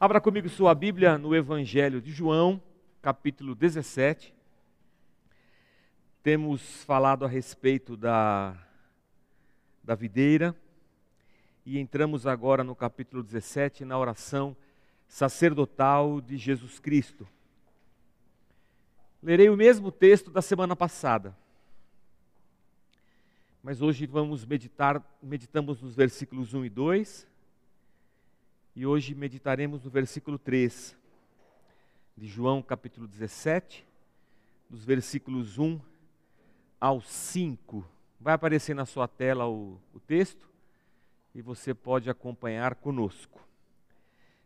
Abra comigo sua Bíblia no Evangelho de João, capítulo 17. Temos falado a respeito da, da videira e entramos agora no capítulo 17 na oração sacerdotal de Jesus Cristo. Lerei o mesmo texto da semana passada. Mas hoje vamos meditar, meditamos nos versículos 1 e 2 e hoje meditaremos no versículo 3 de João, capítulo 17, dos versículos 1 ao 5. Vai aparecer na sua tela o, o texto e você pode acompanhar conosco.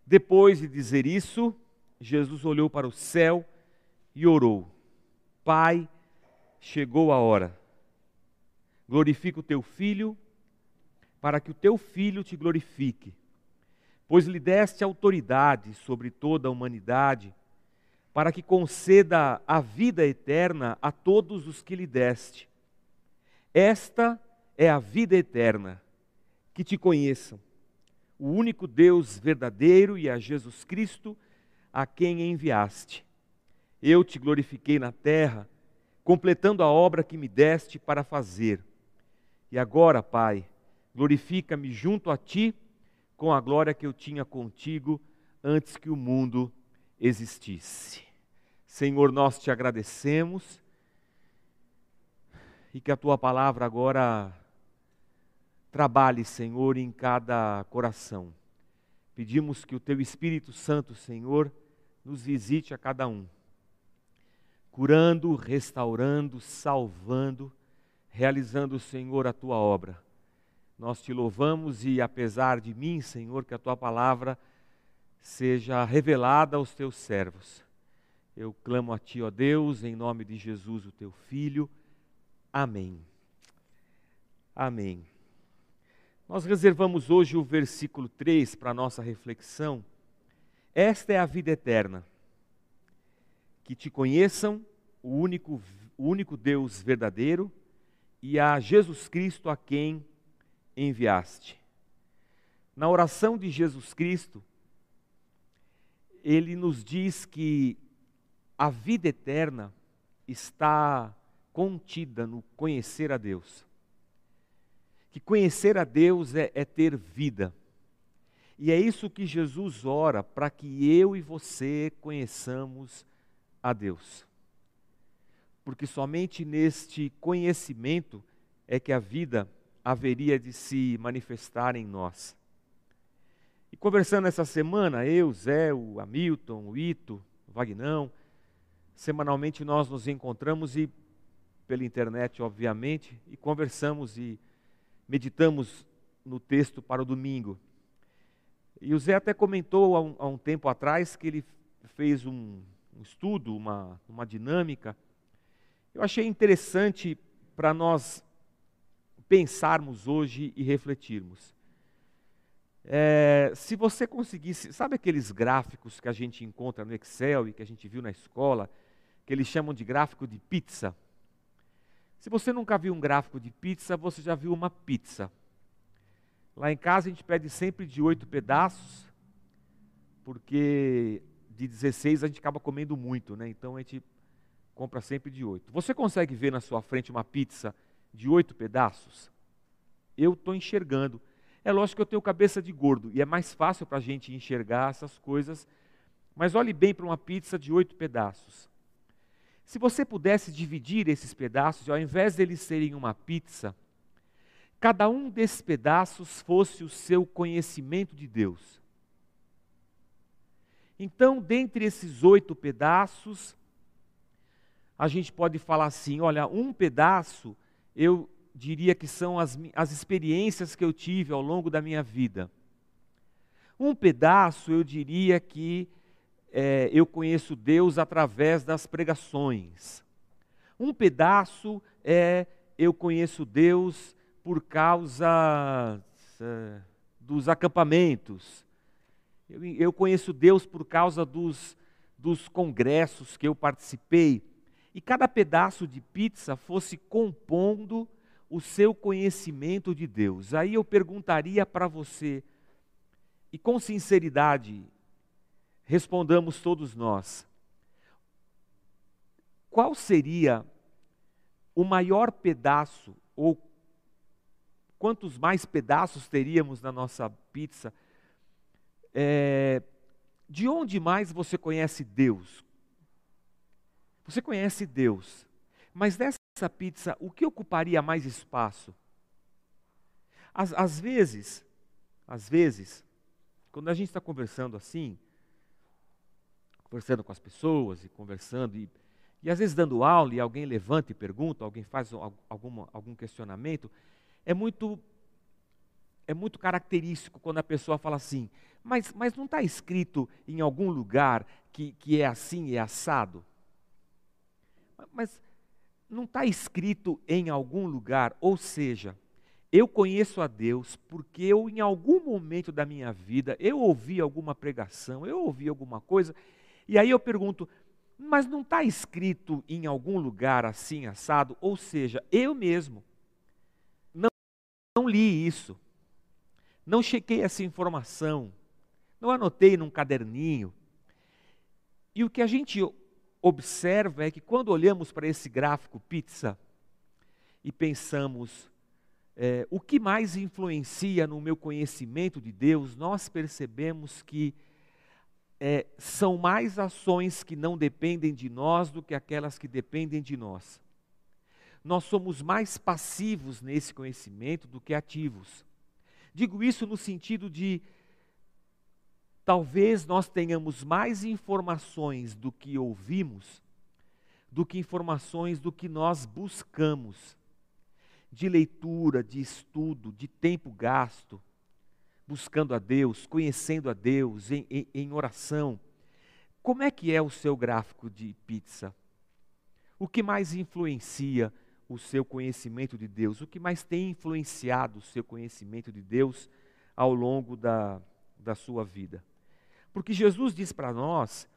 Depois de dizer isso, Jesus olhou para o céu e orou: Pai, chegou a hora. Glorifica o teu filho, para que o teu filho te glorifique pois lhe deste autoridade sobre toda a humanidade, para que conceda a vida eterna a todos os que lhe deste. Esta é a vida eterna, que te conheçam, o único Deus verdadeiro e a Jesus Cristo, a quem enviaste. Eu te glorifiquei na terra, completando a obra que me deste para fazer. E agora, Pai, glorifica-me junto a ti com a glória que eu tinha contigo antes que o mundo existisse. Senhor, nós te agradecemos e que a tua palavra agora trabalhe, Senhor, em cada coração. Pedimos que o teu Espírito Santo, Senhor, nos visite a cada um, curando, restaurando, salvando, realizando, Senhor, a tua obra nós te louvamos e, apesar de mim, Senhor, que a tua palavra seja revelada aos teus servos. Eu clamo a ti, ó Deus, em nome de Jesus, o teu filho. Amém. Amém. Nós reservamos hoje o versículo 3 para nossa reflexão. Esta é a vida eterna. Que te conheçam, o único, o único Deus verdadeiro, e a Jesus Cristo a quem enviaste. Na oração de Jesus Cristo, ele nos diz que a vida eterna está contida no conhecer a Deus. Que conhecer a Deus é, é ter vida. E é isso que Jesus ora para que eu e você conheçamos a Deus. Porque somente neste conhecimento é que a vida haveria de se manifestar em nós. E conversando essa semana, eu, Zé, o Hamilton, o Ito, o Vagnão, semanalmente nós nos encontramos e pela internet, obviamente, e conversamos e meditamos no texto para o domingo. E o Zé até comentou há um, há um tempo atrás que ele fez um, um estudo, uma, uma dinâmica. Eu achei interessante para nós pensarmos hoje e refletirmos. É, se você conseguisse, sabe aqueles gráficos que a gente encontra no Excel e que a gente viu na escola, que eles chamam de gráfico de pizza? Se você nunca viu um gráfico de pizza, você já viu uma pizza. Lá em casa a gente pede sempre de oito pedaços, porque de 16 a gente acaba comendo muito, né? Então a gente compra sempre de oito. Você consegue ver na sua frente uma pizza de oito pedaços, eu estou enxergando. É lógico que eu tenho cabeça de gordo e é mais fácil para a gente enxergar essas coisas, mas olhe bem para uma pizza de oito pedaços. Se você pudesse dividir esses pedaços, ao invés deles serem uma pizza, cada um desses pedaços fosse o seu conhecimento de Deus. Então, dentre esses oito pedaços, a gente pode falar assim: olha, um pedaço eu diria que são as, as experiências que eu tive ao longo da minha vida. Um pedaço, eu diria que é, eu conheço Deus através das pregações. Um pedaço é eu conheço Deus por causa é, dos acampamentos. Eu, eu, conheço Deus por causa dos, dos congressos que eu participei e cada pedaço de pizza fosse compondo o seu conhecimento de Deus. Aí eu perguntaria para você, e com sinceridade, respondamos todos nós: qual seria o maior pedaço, ou quantos mais pedaços teríamos na nossa pizza? É, de onde mais você conhece Deus? Você conhece Deus, mas dessa pizza, o que ocuparia mais espaço? Às, às vezes, às vezes, quando a gente está conversando assim, conversando com as pessoas e conversando, e, e às vezes dando aula e alguém levanta e pergunta, alguém faz algum, algum questionamento, é muito, é muito característico quando a pessoa fala assim, mas, mas não está escrito em algum lugar que, que é assim é assado? Mas não está escrito em algum lugar, ou seja, eu conheço a Deus porque eu, em algum momento da minha vida, eu ouvi alguma pregação, eu ouvi alguma coisa, e aí eu pergunto, mas não está escrito em algum lugar assim, assado? Ou seja, eu mesmo não, não li isso, não chequei essa informação, não anotei num caderninho. E o que a gente observa é que quando olhamos para esse gráfico pizza e pensamos, é, o que mais influencia no meu conhecimento de Deus, nós percebemos que é, são mais ações que não dependem de nós do que aquelas que dependem de nós. Nós somos mais passivos nesse conhecimento do que ativos. Digo isso no sentido de talvez nós tenhamos mais informações do que ouvimos do que informações do que nós buscamos de leitura, de estudo, de tempo gasto, buscando a Deus, conhecendo a Deus, em, em, em oração. Como é que é o seu gráfico de pizza? O que mais influencia o seu conhecimento de Deus? O que mais tem influenciado o seu conhecimento de Deus ao longo da, da sua vida? Porque Jesus diz para nós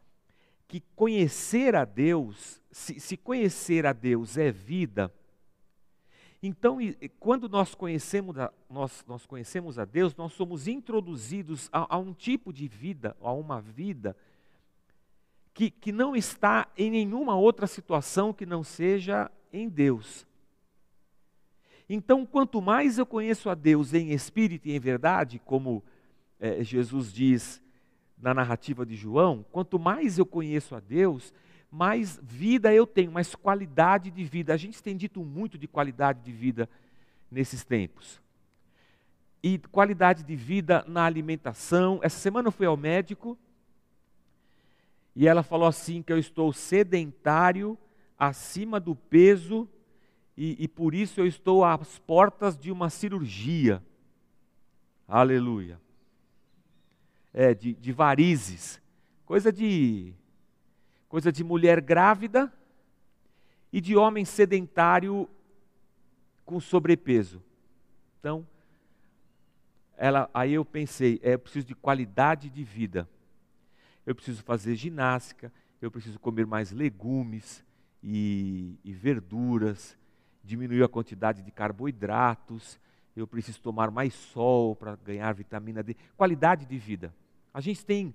que conhecer a Deus, se, se conhecer a Deus é vida, então, quando nós conhecemos a, nós, nós conhecemos a Deus, nós somos introduzidos a, a um tipo de vida, a uma vida, que, que não está em nenhuma outra situação que não seja em Deus. Então, quanto mais eu conheço a Deus em espírito e em verdade, como é, Jesus diz na narrativa de João, quanto mais eu conheço a Deus, mais vida eu tenho, mais qualidade de vida. A gente tem dito muito de qualidade de vida nesses tempos. E qualidade de vida na alimentação. Essa semana eu fui ao médico e ela falou assim: que eu estou sedentário, acima do peso e, e por isso eu estou às portas de uma cirurgia. Aleluia. É, de, de varizes. Coisa de coisa de mulher grávida e de homem sedentário com sobrepeso. Então, ela, aí eu pensei, é, eu preciso de qualidade de vida. Eu preciso fazer ginástica, eu preciso comer mais legumes e, e verduras, diminuir a quantidade de carboidratos, eu preciso tomar mais sol para ganhar vitamina D. Qualidade de vida. A gente tem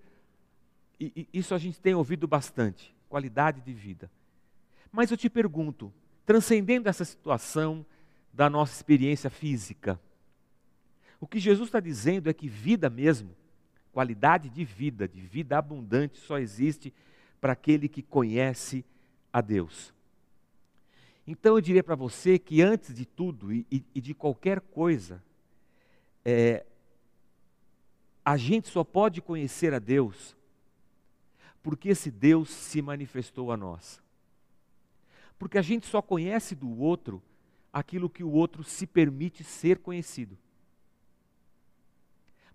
e, isso a gente tem ouvido bastante, qualidade de vida. Mas eu te pergunto, transcendendo essa situação da nossa experiência física, o que Jesus está dizendo é que vida mesmo, qualidade de vida, de vida abundante, só existe para aquele que conhece a Deus. Então eu diria para você que antes de tudo e, e de qualquer coisa, é, a gente só pode conhecer a Deus porque esse Deus se manifestou a nós. Porque a gente só conhece do outro aquilo que o outro se permite ser conhecido.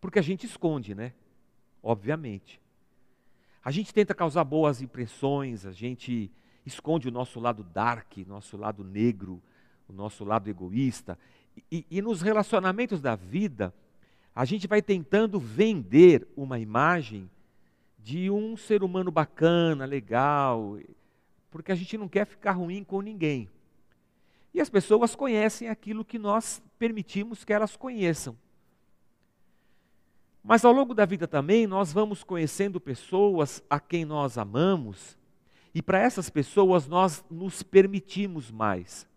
Porque a gente esconde, né? Obviamente. A gente tenta causar boas impressões, a gente esconde o nosso lado dark, nosso lado negro, o nosso lado egoísta. E, e nos relacionamentos da vida, a gente vai tentando vender uma imagem de um ser humano bacana, legal, porque a gente não quer ficar ruim com ninguém. E as pessoas conhecem aquilo que nós permitimos que elas conheçam. Mas ao longo da vida também nós vamos conhecendo pessoas a quem nós amamos, e para essas pessoas nós nos permitimos mais.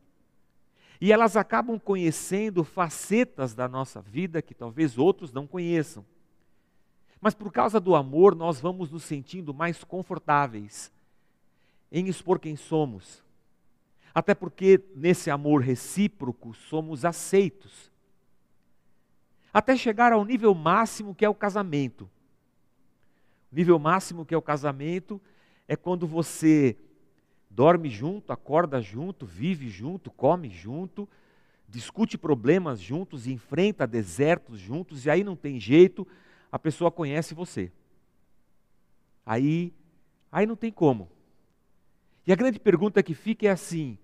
E elas acabam conhecendo facetas da nossa vida que talvez outros não conheçam. Mas por causa do amor, nós vamos nos sentindo mais confortáveis em expor quem somos. Até porque nesse amor recíproco somos aceitos. Até chegar ao nível máximo que é o casamento. O nível máximo que é o casamento é quando você dorme junto, acorda junto, vive junto, come junto, discute problemas juntos, enfrenta desertos juntos, e aí não tem jeito, a pessoa conhece você. Aí, aí não tem como. E a grande pergunta que fica é assim: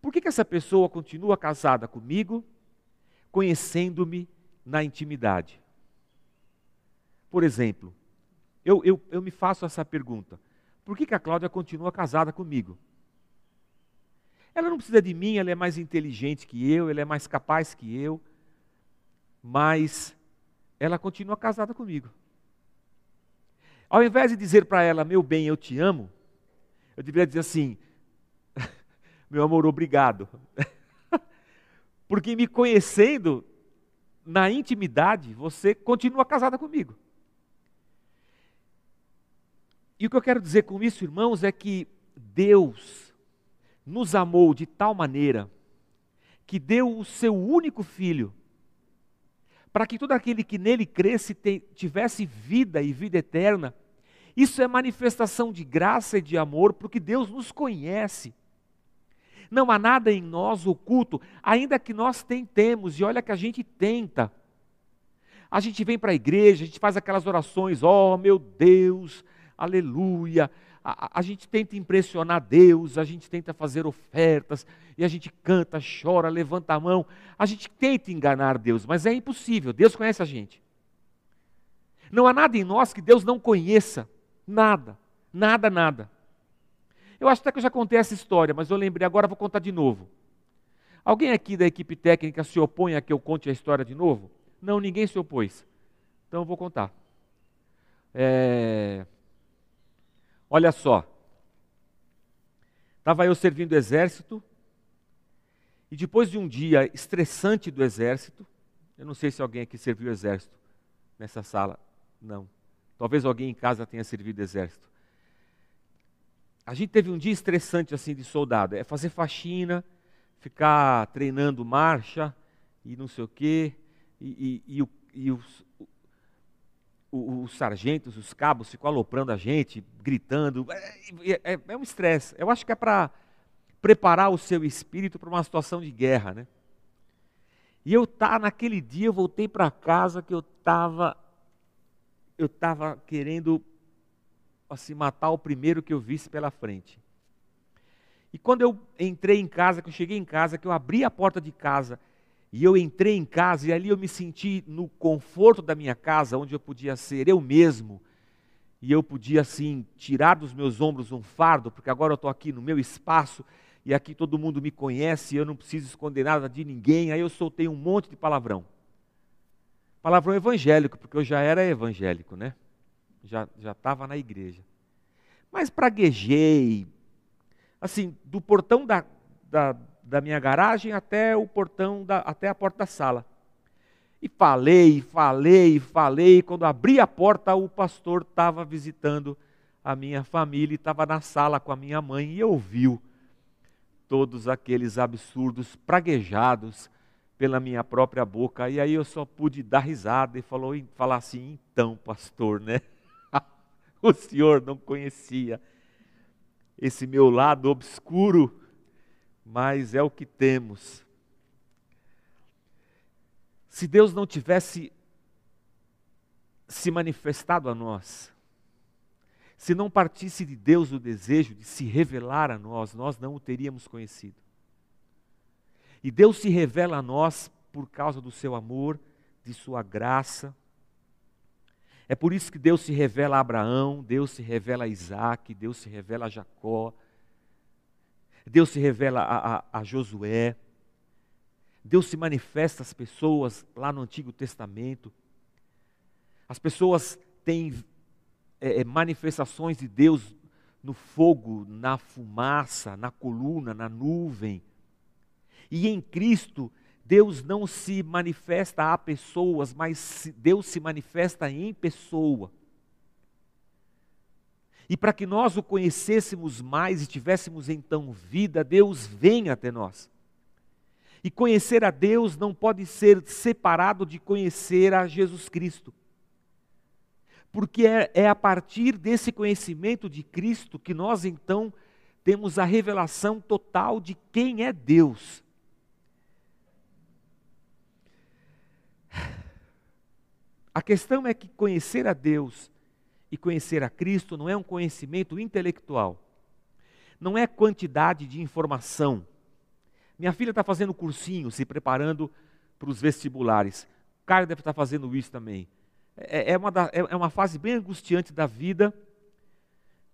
por que, que essa pessoa continua casada comigo, conhecendo-me na intimidade? Por exemplo, eu, eu, eu me faço essa pergunta: por que, que a Cláudia continua casada comigo? Ela não precisa de mim, ela é mais inteligente que eu, ela é mais capaz que eu, mas ela continua casada comigo. Ao invés de dizer para ela, meu bem, eu te amo, eu deveria dizer assim, meu amor, obrigado. Porque me conhecendo na intimidade, você continua casada comigo. E o que eu quero dizer com isso, irmãos, é que Deus nos amou de tal maneira que deu o seu único filho, para que todo aquele que nele cresce tivesse vida e vida eterna. Isso é manifestação de graça e de amor, porque Deus nos conhece. Não há nada em nós oculto, ainda que nós tentemos, e olha que a gente tenta. A gente vem para a igreja, a gente faz aquelas orações, ó oh, meu Deus, aleluia, a, a, gente tenta impressionar Deus, a gente tenta fazer ofertas, e a gente canta, chora, levanta a mão. A gente tenta enganar Deus, mas é impossível. Deus conhece a gente. Não há nada em nós que Deus não conheça. Nada. Nada, nada. Eu acho até que eu já contei essa história, mas eu lembrei, agora vou contar de novo. Alguém aqui da equipe técnica se opõe a que eu conte a história de novo? Não, ninguém se opôs. Então eu vou contar. É... Olha só. Estava eu servindo o exército, e depois de um dia estressante do exército, eu não sei se alguém aqui serviu o exército nessa sala, não. Talvez alguém em casa tenha servido o exército. A gente teve um dia estressante assim de soldado, é fazer faxina, ficar treinando marcha e não sei o quê, e, e, e, e os, os sargentos, os cabos ficam aloprando a gente, gritando. É, é, é um estresse. Eu acho que é para preparar o seu espírito para uma situação de guerra, né? E eu tá naquele dia eu voltei para casa que eu estava eu estava querendo assim matar o primeiro que eu visse pela frente. E quando eu entrei em casa, que eu cheguei em casa, que eu abri a porta de casa e eu entrei em casa e ali eu me senti no conforto da minha casa, onde eu podia ser eu mesmo. E eu podia, assim, tirar dos meus ombros um fardo, porque agora eu estou aqui no meu espaço e aqui todo mundo me conhece e eu não preciso esconder nada de ninguém. Aí eu soltei um monte de palavrão. Palavrão evangélico, porque eu já era evangélico, né? Já estava na igreja. Mas praguejei, assim, do portão da, da da minha garagem até o portão, da, até a porta da sala. E falei, falei, falei. Quando abri a porta, o pastor estava visitando a minha família e estava na sala com a minha mãe e ouviu todos aqueles absurdos praguejados pela minha própria boca. E aí eu só pude dar risada e falou, falar assim: então, pastor, né? o senhor não conhecia esse meu lado obscuro mas é o que temos. Se Deus não tivesse se manifestado a nós, se não partisse de Deus o desejo de se revelar a nós, nós não o teríamos conhecido. E Deus se revela a nós por causa do seu amor, de sua graça. É por isso que Deus se revela a Abraão, Deus se revela a Isaac, Deus se revela a Jacó, Deus se revela a, a, a Josué, Deus se manifesta às pessoas lá no Antigo Testamento. As pessoas têm é, é, manifestações de Deus no fogo, na fumaça, na coluna, na nuvem. E em Cristo, Deus não se manifesta a pessoas, mas Deus se manifesta em pessoa. E para que nós o conhecêssemos mais e tivéssemos então vida, Deus vem até nós. E conhecer a Deus não pode ser separado de conhecer a Jesus Cristo. Porque é, é a partir desse conhecimento de Cristo que nós então temos a revelação total de quem é Deus. A questão é que conhecer a Deus e conhecer a Cristo não é um conhecimento intelectual, não é quantidade de informação. Minha filha está fazendo cursinho, se preparando para os vestibulares. O Caio deve estar fazendo isso também. É, é, uma da, é, é uma fase bem angustiante da vida,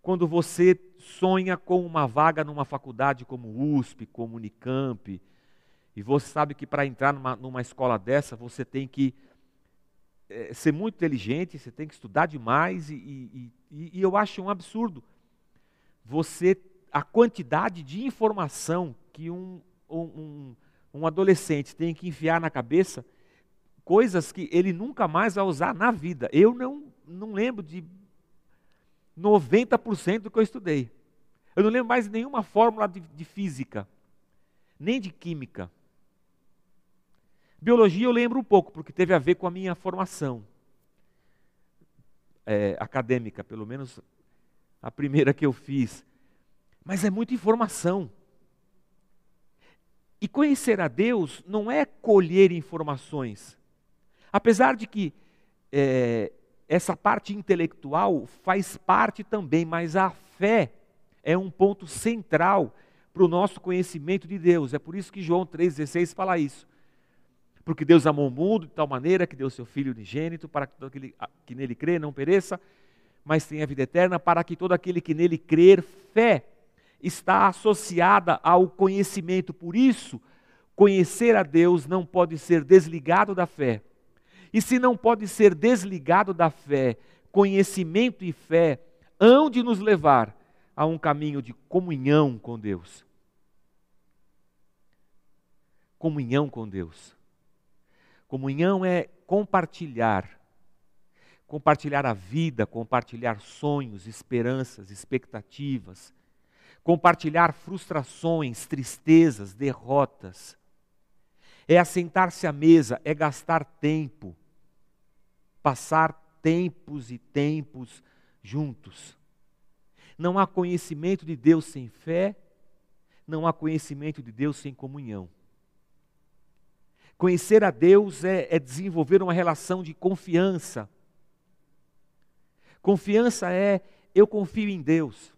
quando você sonha com uma vaga numa faculdade como USP, como Unicamp, e você sabe que para entrar numa, numa escola dessa, você tem que é, ser muito inteligente, você tem que estudar demais, e, e, e, e eu acho um absurdo você, a quantidade de informação que um, um, um adolescente tem que enfiar na cabeça, coisas que ele nunca mais vai usar na vida. Eu não, não lembro de 90% do que eu estudei. Eu não lembro mais nenhuma fórmula de, de física, nem de química. Biologia eu lembro um pouco, porque teve a ver com a minha formação é, acadêmica, pelo menos a primeira que eu fiz. Mas é muita informação. E conhecer a Deus não é colher informações. Apesar de que é, essa parte intelectual faz parte também, mas a fé é um ponto central para o nosso conhecimento de Deus. É por isso que João 3,16 fala isso. Porque Deus amou o mundo de tal maneira que deu seu Filho unigênito para que todo aquele que nele crê não pereça, mas tenha vida eterna, para que todo aquele que nele crer, fé, está associada ao conhecimento. Por isso, conhecer a Deus não pode ser desligado da fé. E se não pode ser desligado da fé, conhecimento e fé hão de nos levar a um caminho de comunhão com Deus. Comunhão com Deus. Comunhão é compartilhar. Compartilhar a vida, compartilhar sonhos, esperanças, expectativas. Compartilhar frustrações, tristezas, derrotas. É assentar-se à mesa, é gastar tempo. Passar tempos e tempos juntos. Não há conhecimento de Deus sem fé, não há conhecimento de Deus sem comunhão. Conhecer a Deus é, é desenvolver uma relação de confiança. Confiança é eu confio em Deus.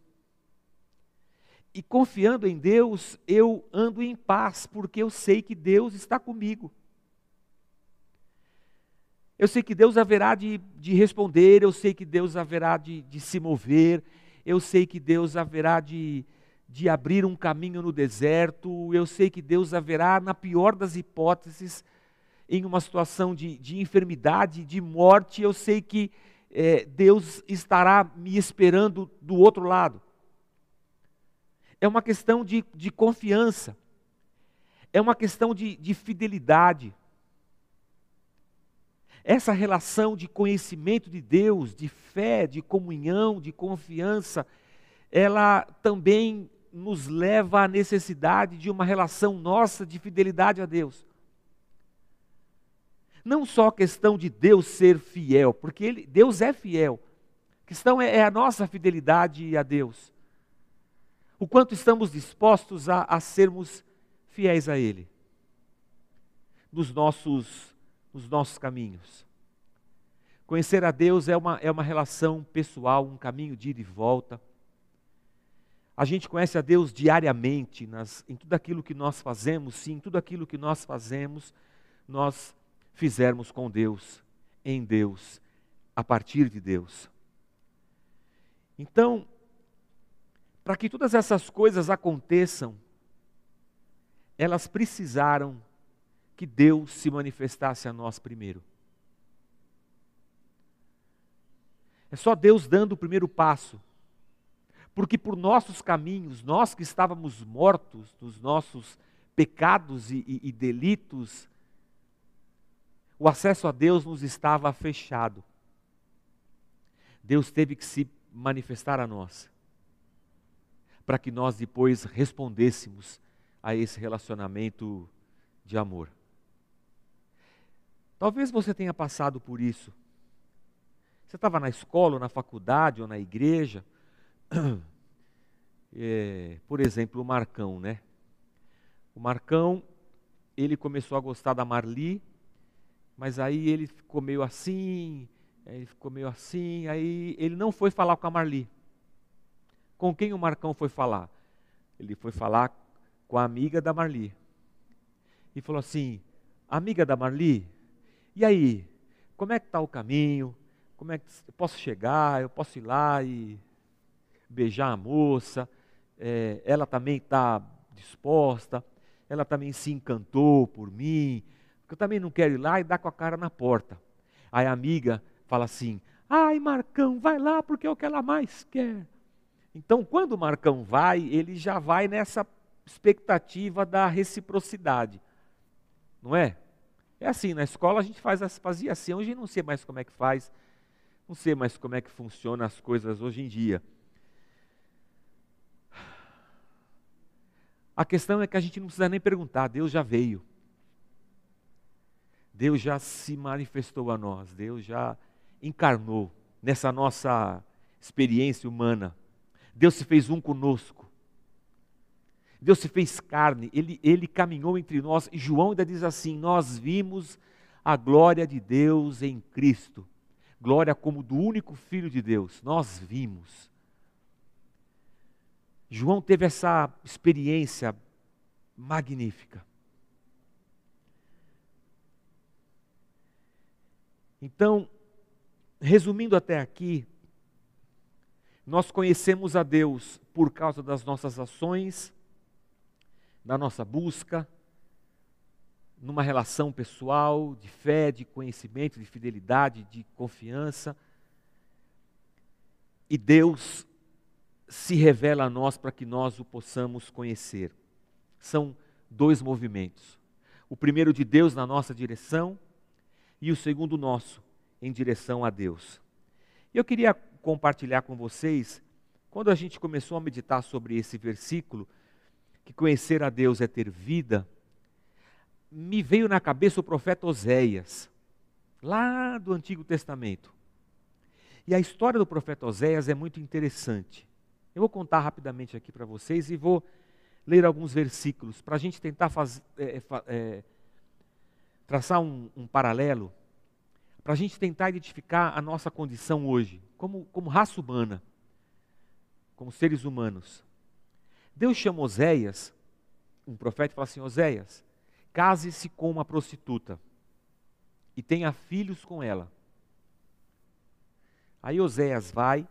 E confiando em Deus, eu ando em paz, porque eu sei que Deus está comigo. Eu sei que Deus haverá de, de responder, eu sei que Deus haverá de, de se mover, eu sei que Deus haverá de, de abrir um caminho no deserto, eu sei que Deus haverá, na pior das hipóteses, em uma situação de, de enfermidade, de morte, eu sei que é, Deus estará me esperando do outro lado. É uma questão de, de confiança, é uma questão de, de fidelidade. Essa relação de conhecimento de Deus, de fé, de comunhão, de confiança, ela também nos leva à necessidade de uma relação nossa de fidelidade a Deus. Não só a questão de Deus ser fiel, porque ele, Deus é fiel. A questão é, é, a nossa fidelidade a Deus. O quanto estamos dispostos a, a sermos fiéis a Ele nos nossos, nos nossos caminhos. Conhecer a Deus é uma, é uma relação pessoal, um caminho de ida e volta. A gente conhece a Deus diariamente, nas, em tudo aquilo que nós fazemos, sim, em tudo aquilo que nós fazemos, nós fizermos com Deus, em Deus, a partir de Deus. Então, para que todas essas coisas aconteçam, elas precisaram que Deus se manifestasse a nós primeiro. É só Deus dando o primeiro passo. Porque por nossos caminhos, nós que estávamos mortos nos nossos pecados e, e, e delitos, o acesso a Deus nos estava fechado. Deus teve que se manifestar a nós, para que nós depois respondêssemos a esse relacionamento de amor. Talvez você tenha passado por isso. Você estava na escola, ou na faculdade, ou na igreja. É, por exemplo, o Marcão, né? O Marcão, ele começou a gostar da Marli, mas aí ele ficou meio assim, ele ficou meio assim, aí ele não foi falar com a Marli. Com quem o Marcão foi falar? Ele foi falar com a amiga da Marli. E falou assim: Amiga da Marli, e aí? Como é que está o caminho? Como é que eu posso chegar? Eu posso ir lá e beijar a moça? É, ela também está disposta? Ela também se encantou por mim? Porque eu também não quero ir lá e dar com a cara na porta. Aí a amiga fala assim: Ai, Marcão, vai lá porque é o que ela mais quer. Então, quando o Marcão vai, ele já vai nessa expectativa da reciprocidade. Não é? É assim, na escola a gente faz, fazia assim, hoje não sei mais como é que faz, não sei mais como é que funciona as coisas hoje em dia. A questão é que a gente não precisa nem perguntar, Deus já veio. Deus já se manifestou a nós, Deus já encarnou nessa nossa experiência humana. Deus se fez um conosco. Deus se fez carne, ele, ele caminhou entre nós, e João ainda diz assim: Nós vimos a glória de Deus em Cristo, glória como do único Filho de Deus, nós vimos. João teve essa experiência magnífica. Então, resumindo até aqui, nós conhecemos a Deus por causa das nossas ações, da nossa busca, numa relação pessoal, de fé, de conhecimento, de fidelidade, de confiança. E Deus se revela a nós para que nós o possamos conhecer. São dois movimentos. O primeiro de Deus na nossa direção e o segundo nosso em direção a Deus. Eu queria compartilhar com vocês, quando a gente começou a meditar sobre esse versículo, que conhecer a Deus é ter vida, me veio na cabeça o profeta Oséias, lá do Antigo Testamento. E a história do profeta Oséias é muito interessante. Eu vou contar rapidamente aqui para vocês e vou ler alguns versículos para a gente tentar faz, é, é, traçar um, um paralelo, para a gente tentar identificar a nossa condição hoje, como, como raça humana, como seres humanos. Deus chama Oséias, um profeta, e fala assim: Oséias, case-se com uma prostituta e tenha filhos com ela. Aí Oséias vai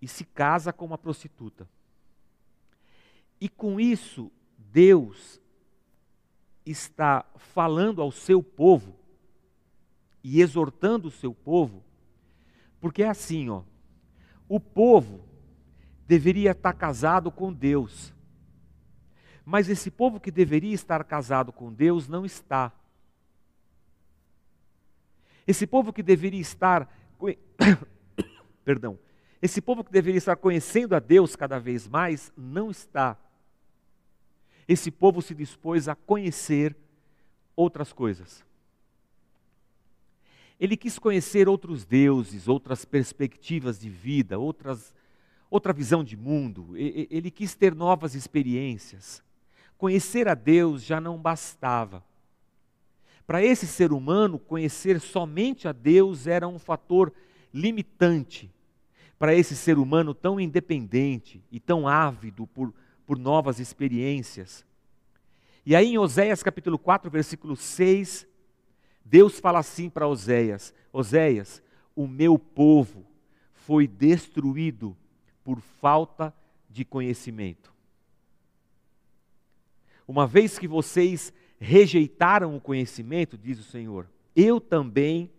e se casa com uma prostituta. E com isso, Deus está falando ao seu povo e exortando o seu povo, porque é assim, ó. O povo deveria estar casado com Deus. Mas esse povo que deveria estar casado com Deus não está. Esse povo que deveria estar perdão, esse povo que deveria estar conhecendo a Deus cada vez mais não está. Esse povo se dispôs a conhecer outras coisas. Ele quis conhecer outros deuses, outras perspectivas de vida, outras outra visão de mundo, ele quis ter novas experiências. Conhecer a Deus já não bastava. Para esse ser humano, conhecer somente a Deus era um fator limitante. Para esse ser humano tão independente e tão ávido por, por novas experiências. E aí em Oséias capítulo 4, versículo 6, Deus fala assim para Oséias: Oséias, o meu povo foi destruído por falta de conhecimento. Uma vez que vocês rejeitaram o conhecimento, diz o Senhor, eu também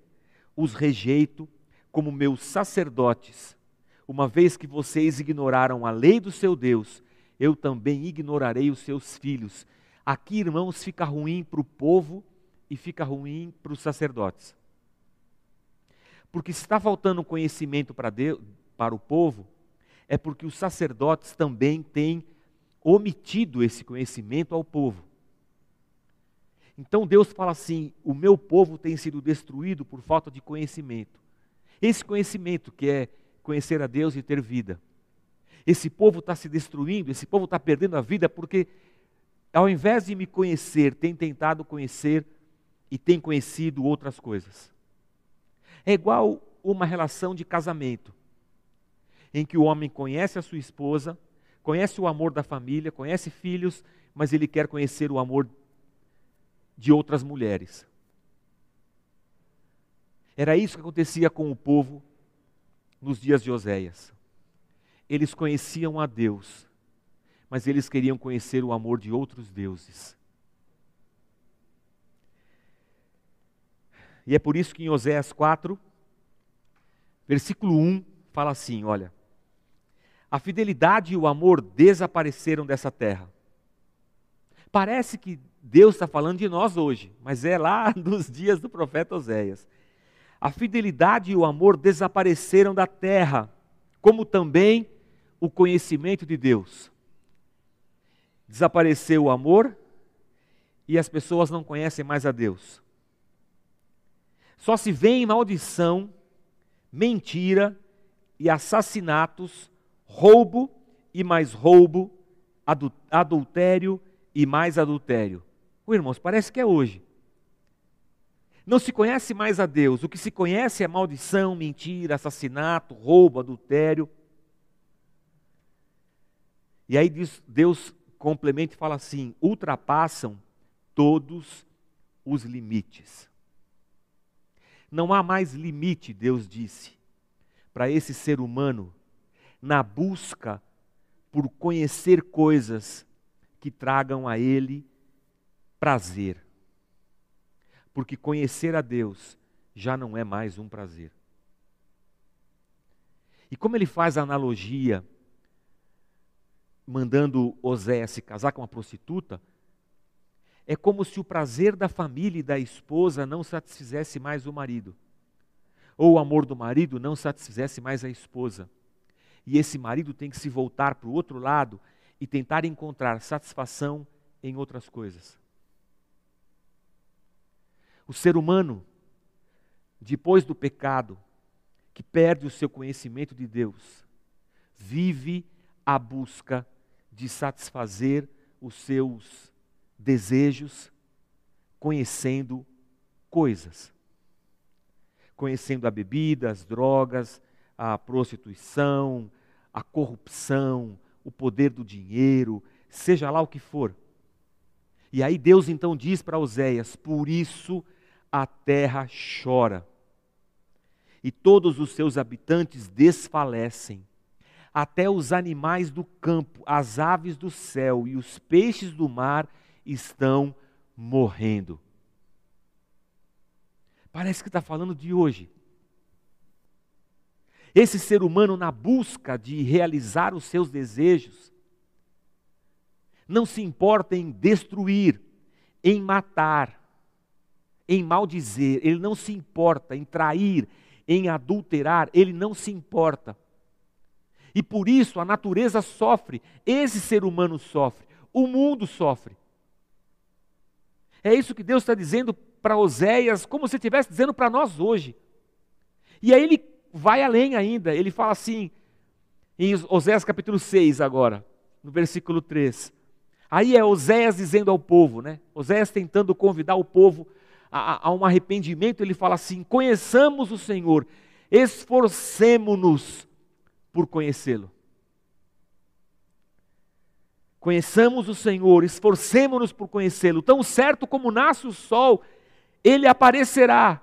os rejeito como meus sacerdotes, uma vez que vocês ignoraram a lei do seu Deus, eu também ignorarei os seus filhos. Aqui, irmãos, fica ruim para o povo e fica ruim para os sacerdotes. Porque se está faltando conhecimento para, Deus, para o povo, é porque os sacerdotes também têm omitido esse conhecimento ao povo. Então Deus fala assim: o meu povo tem sido destruído por falta de conhecimento. Esse conhecimento que é conhecer a Deus e ter vida. Esse povo está se destruindo, esse povo está perdendo a vida porque, ao invés de me conhecer, tem tentado conhecer e tem conhecido outras coisas. É igual uma relação de casamento, em que o homem conhece a sua esposa, conhece o amor da família, conhece filhos, mas ele quer conhecer o amor de outras mulheres. Era isso que acontecia com o povo nos dias de Oséias. Eles conheciam a Deus, mas eles queriam conhecer o amor de outros deuses. E é por isso que em Oséias 4, versículo 1, fala assim: olha, a fidelidade e o amor desapareceram dessa terra. Parece que Deus está falando de nós hoje, mas é lá nos dias do profeta Oséias. A fidelidade e o amor desapareceram da terra, como também o conhecimento de Deus. Desapareceu o amor e as pessoas não conhecem mais a Deus. Só se vê em maldição, mentira e assassinatos, roubo e mais roubo, adultério e mais adultério. Oh, irmãos, parece que é hoje. Não se conhece mais a Deus, o que se conhece é maldição, mentira, assassinato, roubo, adultério. E aí Deus complementa e fala assim: ultrapassam todos os limites. Não há mais limite, Deus disse, para esse ser humano na busca por conhecer coisas que tragam a ele prazer. Porque conhecer a Deus já não é mais um prazer. E como ele faz a analogia, mandando Oséias se casar com uma prostituta, é como se o prazer da família e da esposa não satisfizesse mais o marido, ou o amor do marido não satisfizesse mais a esposa. E esse marido tem que se voltar para o outro lado e tentar encontrar satisfação em outras coisas. O ser humano, depois do pecado, que perde o seu conhecimento de Deus, vive a busca de satisfazer os seus desejos, conhecendo coisas. Conhecendo a bebida, as drogas, a prostituição, a corrupção, o poder do dinheiro, seja lá o que for. E aí Deus então diz para Oséias: Por isso a terra chora, e todos os seus habitantes desfalecem até os animais do campo, as aves do céu e os peixes do mar estão morrendo. Parece que está falando de hoje. Esse ser humano, na busca de realizar os seus desejos, não se importa em destruir, em matar, em maldizer, ele não se importa em trair, em adulterar, ele não se importa. E por isso a natureza sofre, esse ser humano sofre, o mundo sofre. É isso que Deus está dizendo para Oséias, como se estivesse dizendo para nós hoje. E aí ele vai além ainda, ele fala assim, em Oséias capítulo 6 agora, no versículo 3. Aí é Oséias dizendo ao povo, né? Oséias tentando convidar o povo a, um arrependimento, ele fala assim: conheçamos o Senhor, esforcemo-nos por conhecê-lo. Conheçamos o Senhor, esforcemos-nos por conhecê-lo. Tão certo como nasce o sol, ele aparecerá.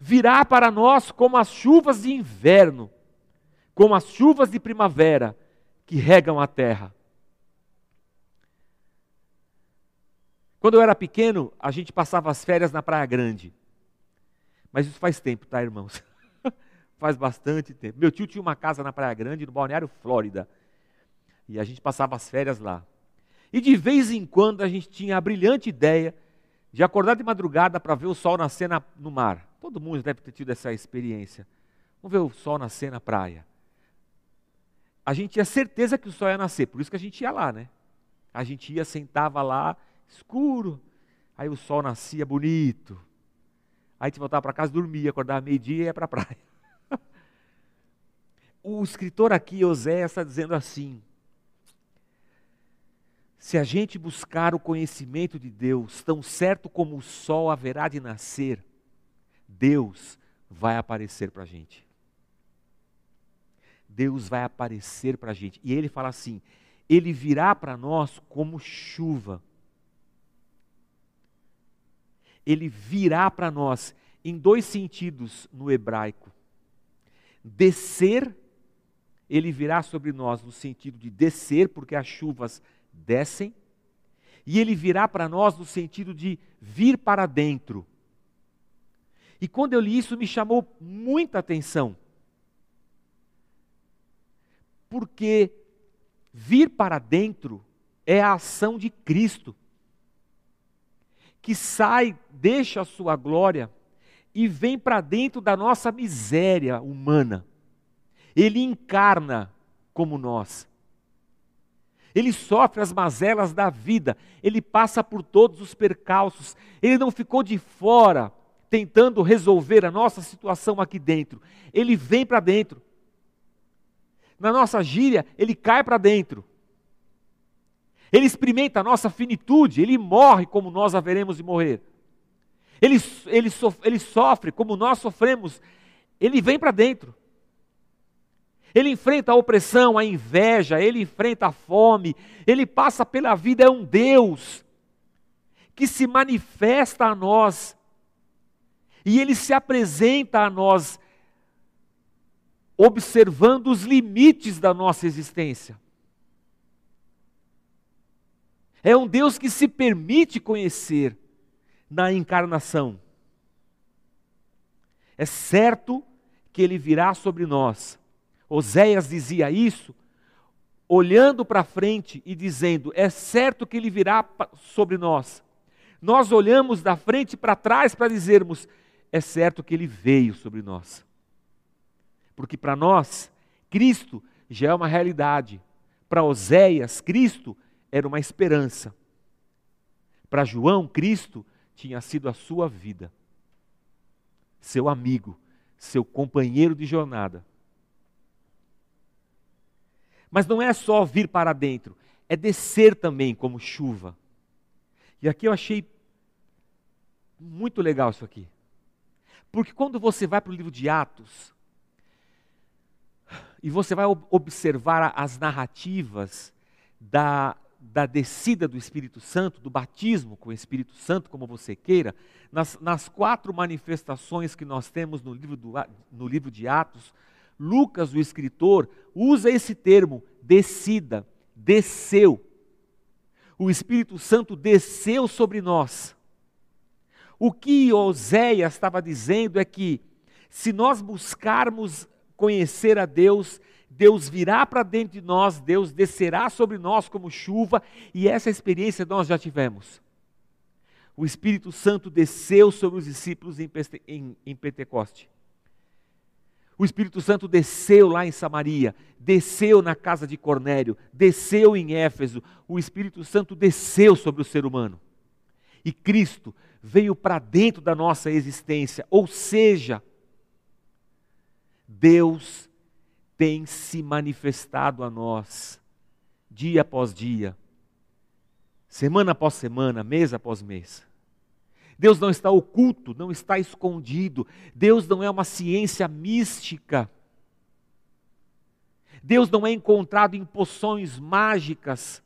Virá para nós como as chuvas de inverno, como as chuvas de primavera que regam a terra. Quando eu era pequeno, a gente passava as férias na Praia Grande. Mas isso faz tempo, tá, irmãos? faz bastante tempo. Meu tio tinha uma casa na Praia Grande, no Balneário Flórida. E a gente passava as férias lá. E de vez em quando a gente tinha a brilhante ideia de acordar de madrugada para ver o sol nascer na, no mar. Todo mundo deve ter tido essa experiência. Vamos ver o sol nascer na praia. A gente tinha certeza que o sol ia nascer, por isso que a gente ia lá, né? A gente ia, sentava lá, escuro, aí o sol nascia bonito. Aí gente voltava para casa, dormia, acordava meio-dia e ia para a praia. o escritor aqui, Oséias, está dizendo assim: se a gente buscar o conhecimento de Deus, tão certo como o sol haverá de nascer, Deus vai aparecer para a gente. Deus vai aparecer para a gente. E ele fala assim: Ele virá para nós como chuva. Ele virá para nós em dois sentidos no hebraico. Descer, ele virá sobre nós no sentido de descer, porque as chuvas descem, e ele virá para nós no sentido de vir para dentro. E quando eu li isso, me chamou muita atenção. Porque vir para dentro é a ação de Cristo, que sai, deixa a sua glória e vem para dentro da nossa miséria humana. Ele encarna como nós. Ele sofre as mazelas da vida, ele passa por todos os percalços, ele não ficou de fora tentando resolver a nossa situação aqui dentro, ele vem para dentro. Na nossa gíria, ele cai para dentro. Ele experimenta a nossa finitude, ele morre como nós haveremos de morrer. Ele, ele, ele sofre como nós sofremos, ele vem para dentro. Ele enfrenta a opressão, a inveja, ele enfrenta a fome, ele passa pela vida, é um Deus que se manifesta a nós e ele se apresenta a nós observando os limites da nossa existência. É um Deus que se permite conhecer na encarnação. É certo que ele virá sobre nós Oséias dizia isso, olhando para frente e dizendo: é certo que ele virá sobre nós. Nós olhamos da frente para trás para dizermos: é certo que ele veio sobre nós. Porque para nós, Cristo já é uma realidade. Para Oséias, Cristo era uma esperança. Para João, Cristo tinha sido a sua vida, seu amigo, seu companheiro de jornada. Mas não é só vir para dentro, é descer também como chuva. E aqui eu achei muito legal isso aqui. Porque quando você vai para o livro de Atos, e você vai observar as narrativas da, da descida do Espírito Santo, do batismo com o Espírito Santo, como você queira, nas, nas quatro manifestações que nós temos no livro, do, no livro de Atos, Lucas, o escritor, usa esse termo, descida, desceu. O Espírito Santo desceu sobre nós. O que Oséias estava dizendo é que, se nós buscarmos conhecer a Deus, Deus virá para dentro de nós, Deus descerá sobre nós como chuva, e essa experiência nós já tivemos. O Espírito Santo desceu sobre os discípulos em, Pentecoste. O Espírito Santo desceu lá em Samaria, desceu na casa de Cornélio, desceu em Éfeso. O Espírito Santo desceu sobre o ser humano. E Cristo veio para dentro da nossa existência, ou seja, Deus tem se manifestado a nós, dia após dia, semana após semana, mês após mês. Deus não está oculto, não está escondido. Deus não é uma ciência mística. Deus não é encontrado em poções mágicas.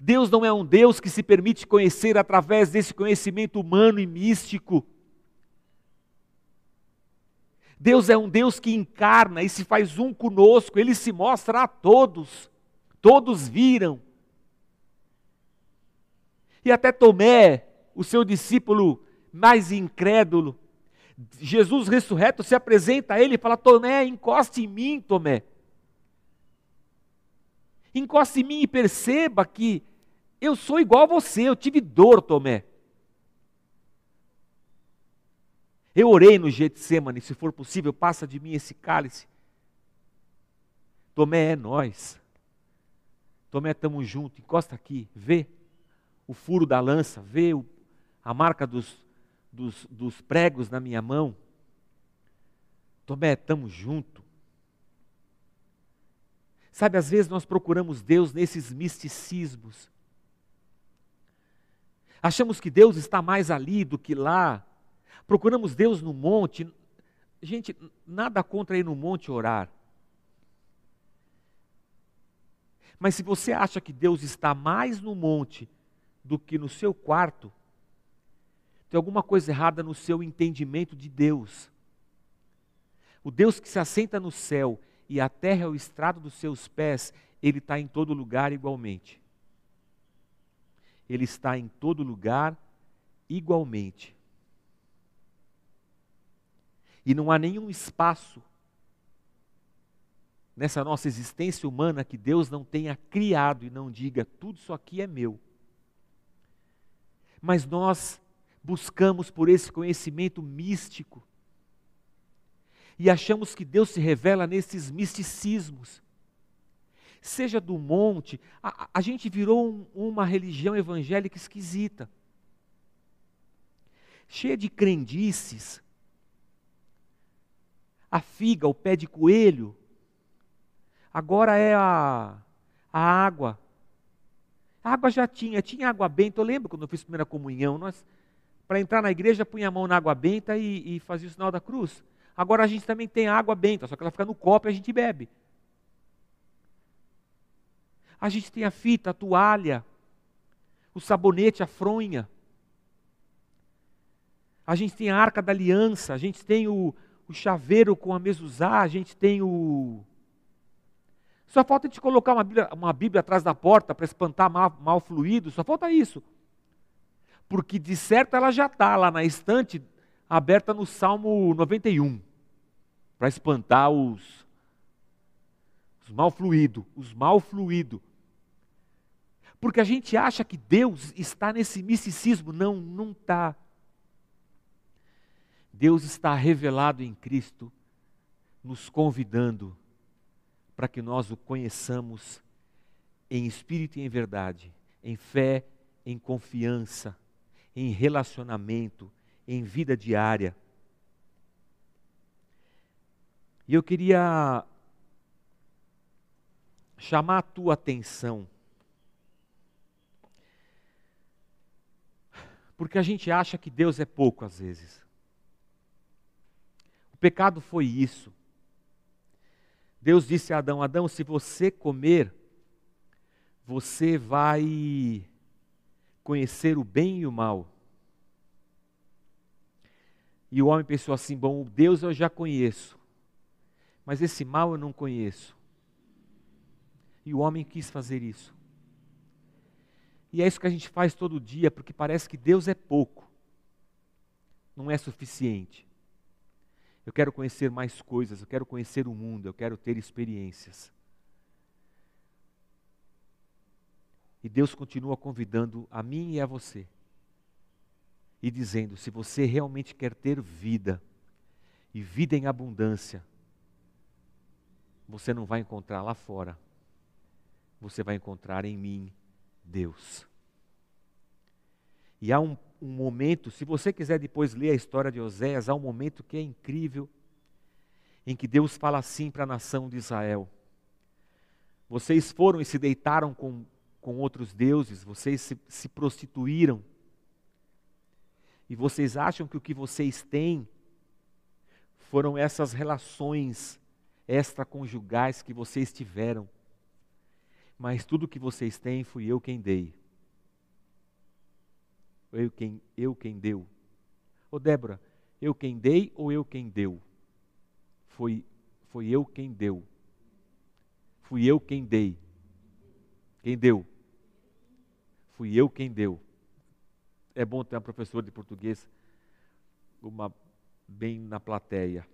Deus não é um Deus que se permite conhecer através desse conhecimento humano e místico. Deus é um Deus que encarna e se faz um conosco, ele se mostra a todos. Todos viram. E até Tomé, o seu discípulo mais incrédulo. Jesus ressurreto se apresenta a ele e fala: Tomé, encoste em mim, Tomé. Encoste em mim e perceba que eu sou igual a você, eu tive dor, Tomé. Eu orei no Getsemane, se for possível, passa de mim esse cálice. Tomé é nós. Tomé, estamos juntos, encosta aqui, vê o furo da lança, vê o, a marca dos, dos, dos pregos na minha mão. Tomé, estamos juntos. Sabe, às vezes nós procuramos Deus nesses misticismos. Achamos que Deus está mais ali do que lá. Procuramos Deus no monte. Gente, nada contra ir no monte orar. Mas se você acha que Deus está mais no monte do que no seu quarto, tem alguma coisa errada no seu entendimento de Deus. O Deus que se assenta no céu e a terra é o estrado dos seus pés, ele está em todo lugar igualmente. Ele está em todo lugar igualmente. E não há nenhum espaço nessa nossa existência humana que Deus não tenha criado e não diga, tudo isso aqui é meu. Mas nós buscamos por esse conhecimento místico e achamos que Deus se revela nesses misticismos. Seja do monte, a, a gente virou um, uma religião evangélica esquisita, cheia de crendices. A figa, o pé de coelho, Agora é a, a água. A água já tinha, tinha água benta. Eu lembro quando eu fiz a primeira comunhão, nós, para entrar na igreja, punha a mão na água benta e, e fazia o sinal da cruz. Agora a gente também tem água benta, só que ela fica no copo e a gente bebe. A gente tem a fita, a toalha, o sabonete, a fronha. A gente tem a arca da aliança, a gente tem o, o chaveiro com a mezuzá, a gente tem o, só falta gente colocar uma Bíblia, uma Bíblia atrás da porta para espantar mal, mal fluido, só falta isso. Porque de certo ela já está lá na estante, aberta no Salmo 91, para espantar os, os mal fluido, os mal fluido. Porque a gente acha que Deus está nesse misticismo, não, não está. Deus está revelado em Cristo, nos convidando para que nós o conheçamos em espírito e em verdade, em fé, em confiança, em relacionamento, em vida diária. E eu queria chamar a tua atenção, porque a gente acha que Deus é pouco às vezes. O pecado foi isso. Deus disse a Adão: Adão, se você comer, você vai conhecer o bem e o mal. E o homem pensou assim: bom, Deus eu já conheço, mas esse mal eu não conheço. E o homem quis fazer isso. E é isso que a gente faz todo dia, porque parece que Deus é pouco, não é suficiente. Eu quero conhecer mais coisas, eu quero conhecer o mundo, eu quero ter experiências. E Deus continua convidando a mim e a você. E dizendo: se você realmente quer ter vida, e vida em abundância, você não vai encontrar lá fora, você vai encontrar em mim Deus. E há um um momento, se você quiser depois ler a história de Oséias, há um momento que é incrível, em que Deus fala assim para a nação de Israel: Vocês foram e se deitaram com, com outros deuses, vocês se, se prostituíram, e vocês acham que o que vocês têm foram essas relações extraconjugais que vocês tiveram, mas tudo que vocês têm fui eu quem dei eu quem, eu quem deu? Ô Débora, eu quem dei ou eu quem deu? Foi, foi eu quem deu. Fui eu quem dei. Quem deu? Fui eu quem deu. É bom ter uma professora de português uma bem na plateia.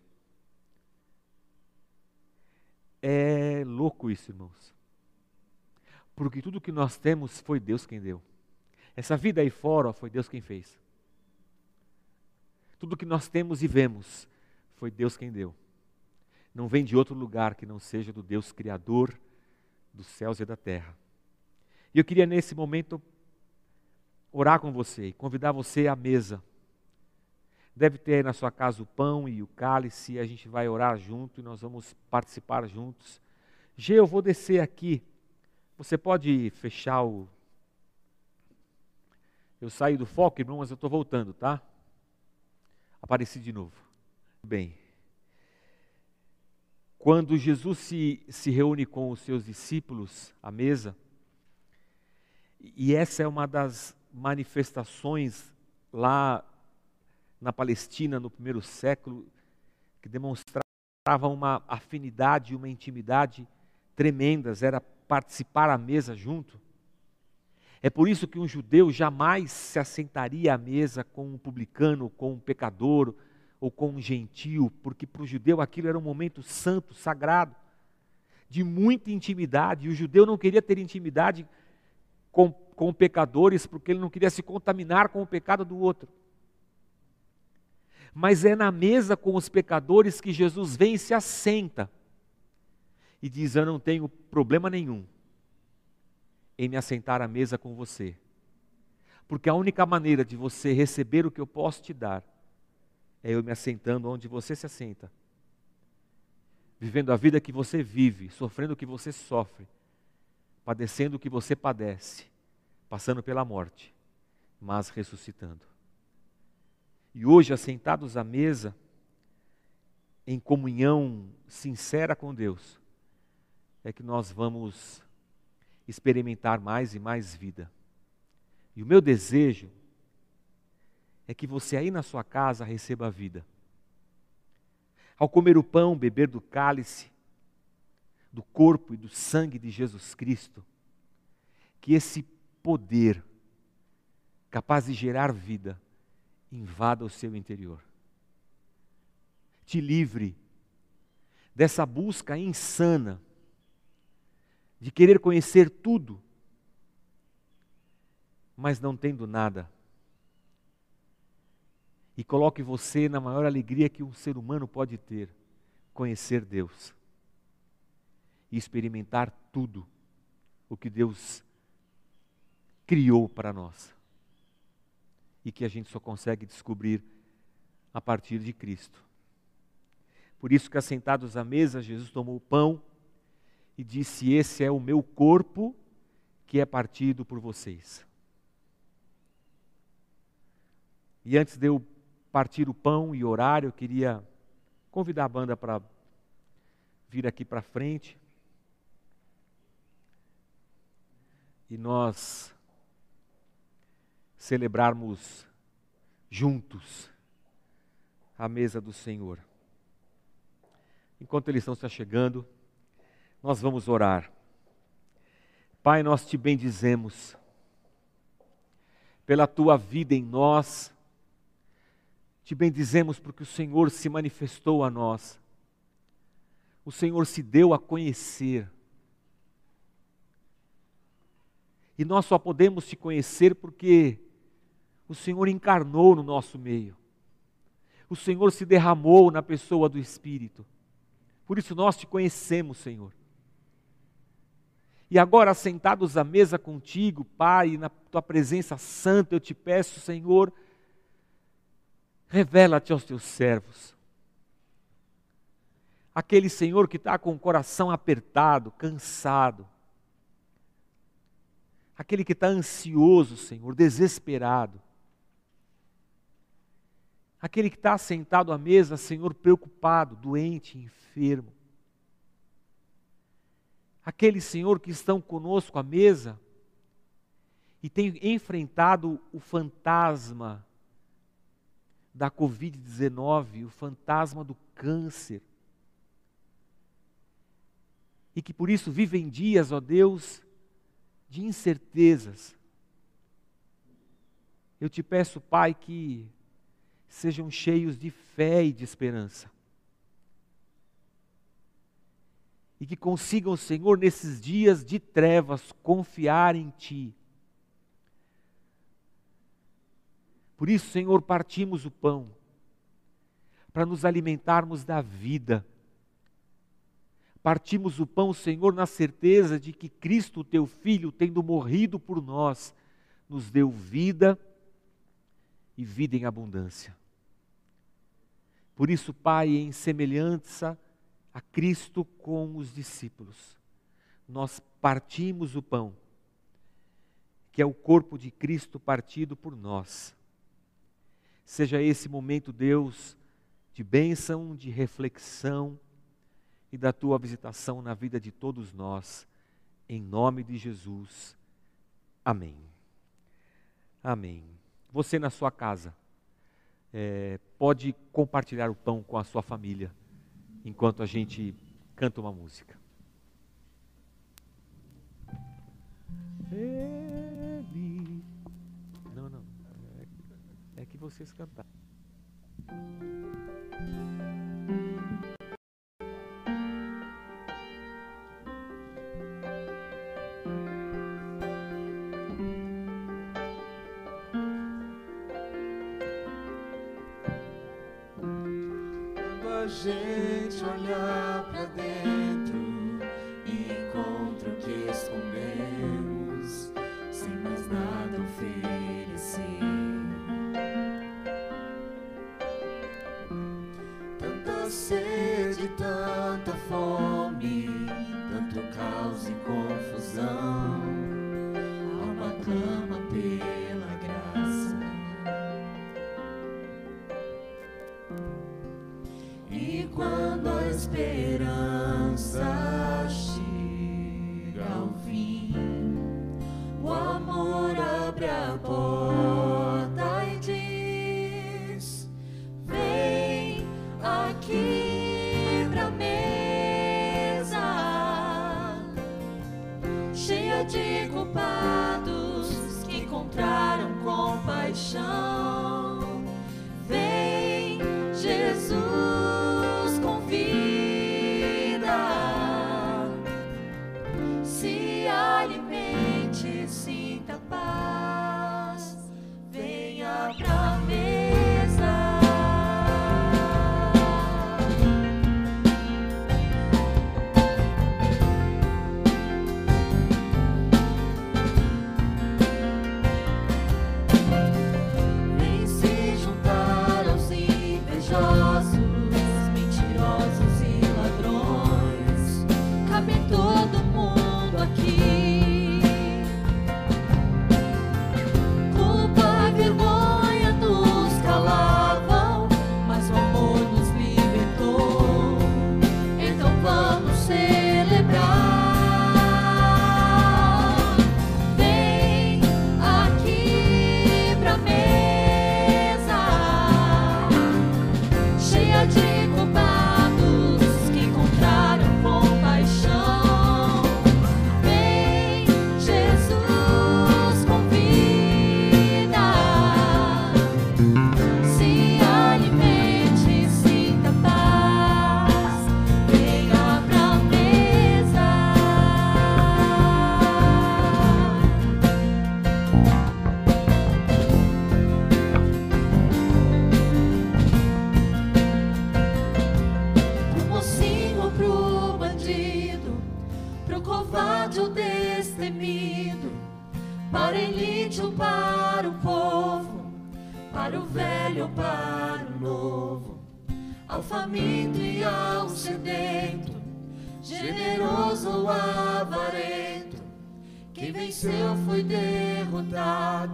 É louco isso, irmãos. Porque tudo que nós temos foi Deus quem deu. Essa vida aí fora foi Deus quem fez. Tudo que nós temos e vemos foi Deus quem deu. Não vem de outro lugar que não seja do Deus Criador dos céus e da terra. E eu queria nesse momento orar com você e convidar você à mesa. Deve ter aí na sua casa o pão e o cálice, a gente vai orar junto e nós vamos participar juntos. G, eu vou descer aqui. Você pode fechar o. Eu saí do foco, irmão, mas eu estou voltando, tá? Apareci de novo. Bem. Quando Jesus se, se reúne com os seus discípulos à mesa, e essa é uma das manifestações lá na Palestina no primeiro século que demonstravam uma afinidade uma intimidade tremendas, era participar à mesa junto. É por isso que um judeu jamais se assentaria à mesa com um publicano, com um pecador ou com um gentil, porque para o judeu aquilo era um momento santo, sagrado, de muita intimidade, e o judeu não queria ter intimidade com, com pecadores, porque ele não queria se contaminar com o pecado do outro. Mas é na mesa com os pecadores que Jesus vem e se assenta e diz: Eu não tenho problema nenhum em me assentar à mesa com você, porque a única maneira de você receber o que eu posso te dar é eu me assentando onde você se assenta, vivendo a vida que você vive, sofrendo o que você sofre, padecendo o que você padece, passando pela morte, mas ressuscitando. E hoje, assentados à mesa, em comunhão sincera com Deus, é que nós vamos experimentar mais e mais vida. E o meu desejo é que você aí na sua casa receba a vida. Ao comer o pão, beber do cálice, do corpo e do sangue de Jesus Cristo, que esse poder capaz de gerar vida invada o seu interior. Te livre dessa busca insana de querer conhecer tudo, mas não tendo nada. E coloque você na maior alegria que um ser humano pode ter: conhecer Deus e experimentar tudo o que Deus criou para nós e que a gente só consegue descobrir a partir de Cristo. Por isso que assentados à mesa, Jesus tomou o pão e disse: Esse é o meu corpo que é partido por vocês. E antes de eu partir o pão e orar, eu queria convidar a banda para vir aqui para frente. E nós celebrarmos juntos a mesa do Senhor. Enquanto eles estão se chegando, nós vamos orar. Pai, nós te bendizemos pela tua vida em nós, te bendizemos porque o Senhor se manifestou a nós, o Senhor se deu a conhecer. E nós só podemos te conhecer porque o Senhor encarnou no nosso meio. O Senhor se derramou na pessoa do Espírito. Por isso nós te conhecemos, Senhor. E agora, sentados à mesa contigo, Pai, na tua presença santa, eu te peço, Senhor, revela-te aos teus servos. Aquele Senhor que está com o coração apertado, cansado. Aquele que está ansioso, Senhor, desesperado Aquele que está sentado à mesa, Senhor, preocupado, doente, enfermo. Aqueles, Senhor, que estão conosco à mesa e têm enfrentado o fantasma da Covid-19, o fantasma do câncer. E que por isso vivem dias, ó Deus, de incertezas. Eu te peço, Pai, que sejam cheios de fé e de esperança. E que consigam, Senhor, nesses dias de trevas, confiar em Ti. Por isso, Senhor, partimos o pão, para nos alimentarmos da vida. Partimos o pão, Senhor, na certeza de que Cristo, Teu Filho, tendo morrido por nós, nos deu vida e vida em abundância. Por isso, Pai, em semelhança a Cristo com os discípulos, nós partimos o pão, que é o corpo de Cristo partido por nós. Seja esse momento, Deus, de bênção, de reflexão e da tua visitação na vida de todos nós, em nome de Jesus. Amém. Amém. Você na sua casa é, pode compartilhar o pão com a sua família enquanto a gente canta uma música. Ele. Não, não. É, é que vocês cantaram. Gente olhar para dentro faminto e ao sedento, generoso ou avarento, quem venceu foi derrotado,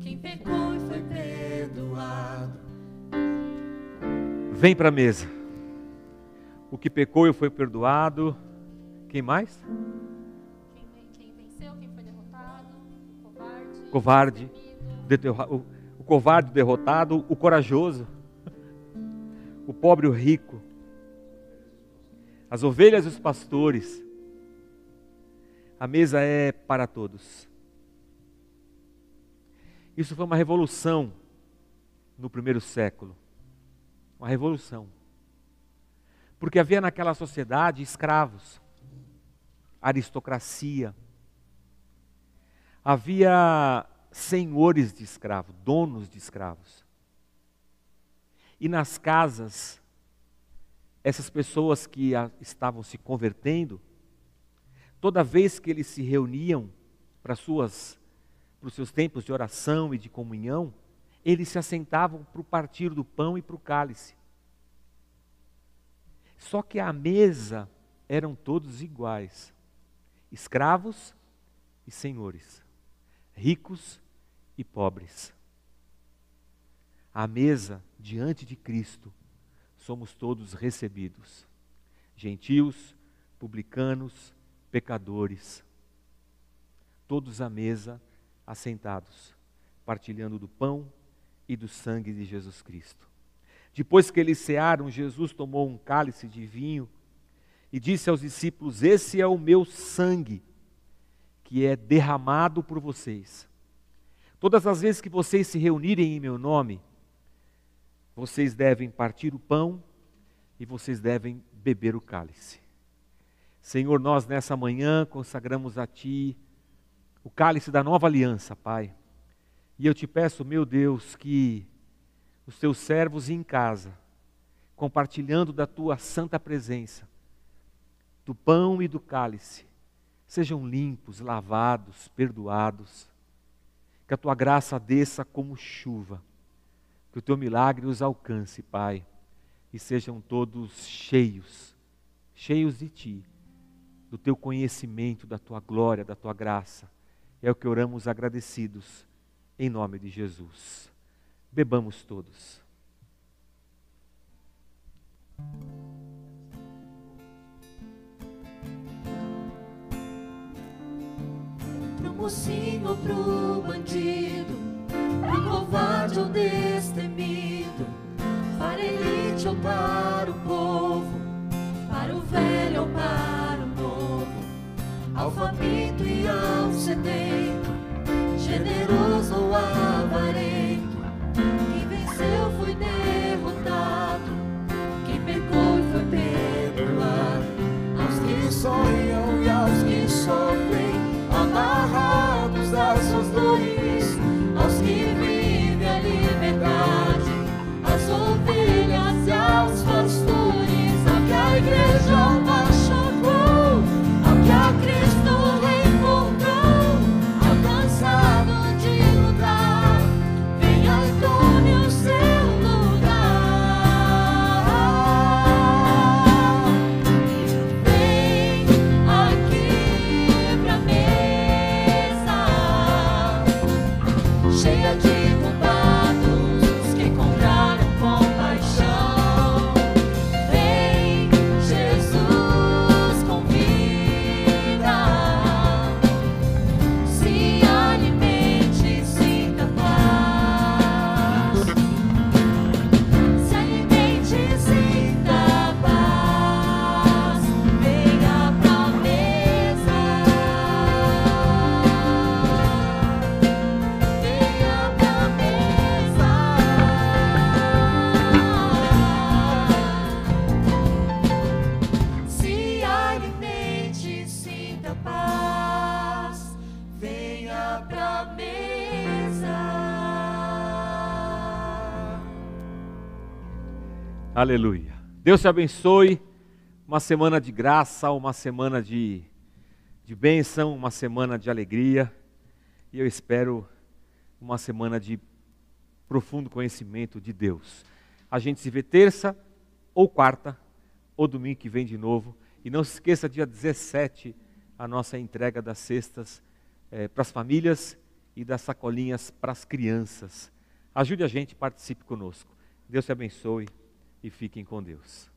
quem pecou e foi perdoado. Vem para a mesa. O que pecou e foi perdoado. Quem mais? Quem, ven- quem venceu, quem foi derrotado, o covarde, Covarde. o O, o covarde, derrotado, o corajoso, o pobre, o rico, as ovelhas e os pastores. A mesa é para todos. Isso foi uma revolução no primeiro século. Uma revolução. Porque havia naquela sociedade escravos, aristocracia, havia senhores de escravos, donos de escravos. E nas casas, essas pessoas que estavam se convertendo, toda vez que eles se reuniam para suas para os seus tempos de oração e de comunhão, eles se assentavam para o partir do pão e para o cálice. Só que à mesa eram todos iguais: escravos e senhores, ricos e pobres. À mesa, diante de Cristo, somos todos recebidos: gentios, publicanos, pecadores. Todos à mesa assentados, partilhando do pão e do sangue de Jesus Cristo. Depois que eles cearam, Jesus tomou um cálice de vinho e disse aos discípulos: Esse é o meu sangue, que é derramado por vocês. Todas as vezes que vocês se reunirem em meu nome, vocês devem partir o pão e vocês devem beber o cálice. Senhor, nós nessa manhã consagramos a Ti o cálice da nova aliança, Pai. E eu te peço, meu Deus, que os teus servos em casa, compartilhando da tua santa presença, do pão e do cálice, sejam limpos, lavados, perdoados. Que a tua graça desça como chuva. Que o teu milagre os alcance, Pai, e sejam todos cheios, cheios de ti, do teu conhecimento, da tua glória, da tua graça é o que oramos agradecidos, em nome de Jesus. Bebamos todos. Mocinho pro bandido, pro covarde ou destemido, para elite ou para o povo, para o velho ou para o novo, ao faminto e ao sedento, generoso ou avarento. Quem venceu foi derrotado, quem pecou foi perdoado. Aos que sonham e aos que sofrem, Aleluia. Deus te abençoe. Uma semana de graça, uma semana de, de bênção, uma semana de alegria. E eu espero uma semana de profundo conhecimento de Deus. A gente se vê terça ou quarta ou domingo que vem de novo. E não se esqueça, dia 17, a nossa entrega das cestas para as famílias e das sacolinhas para as crianças. Ajude a gente, participe conosco. Deus te abençoe e fiquem com Deus.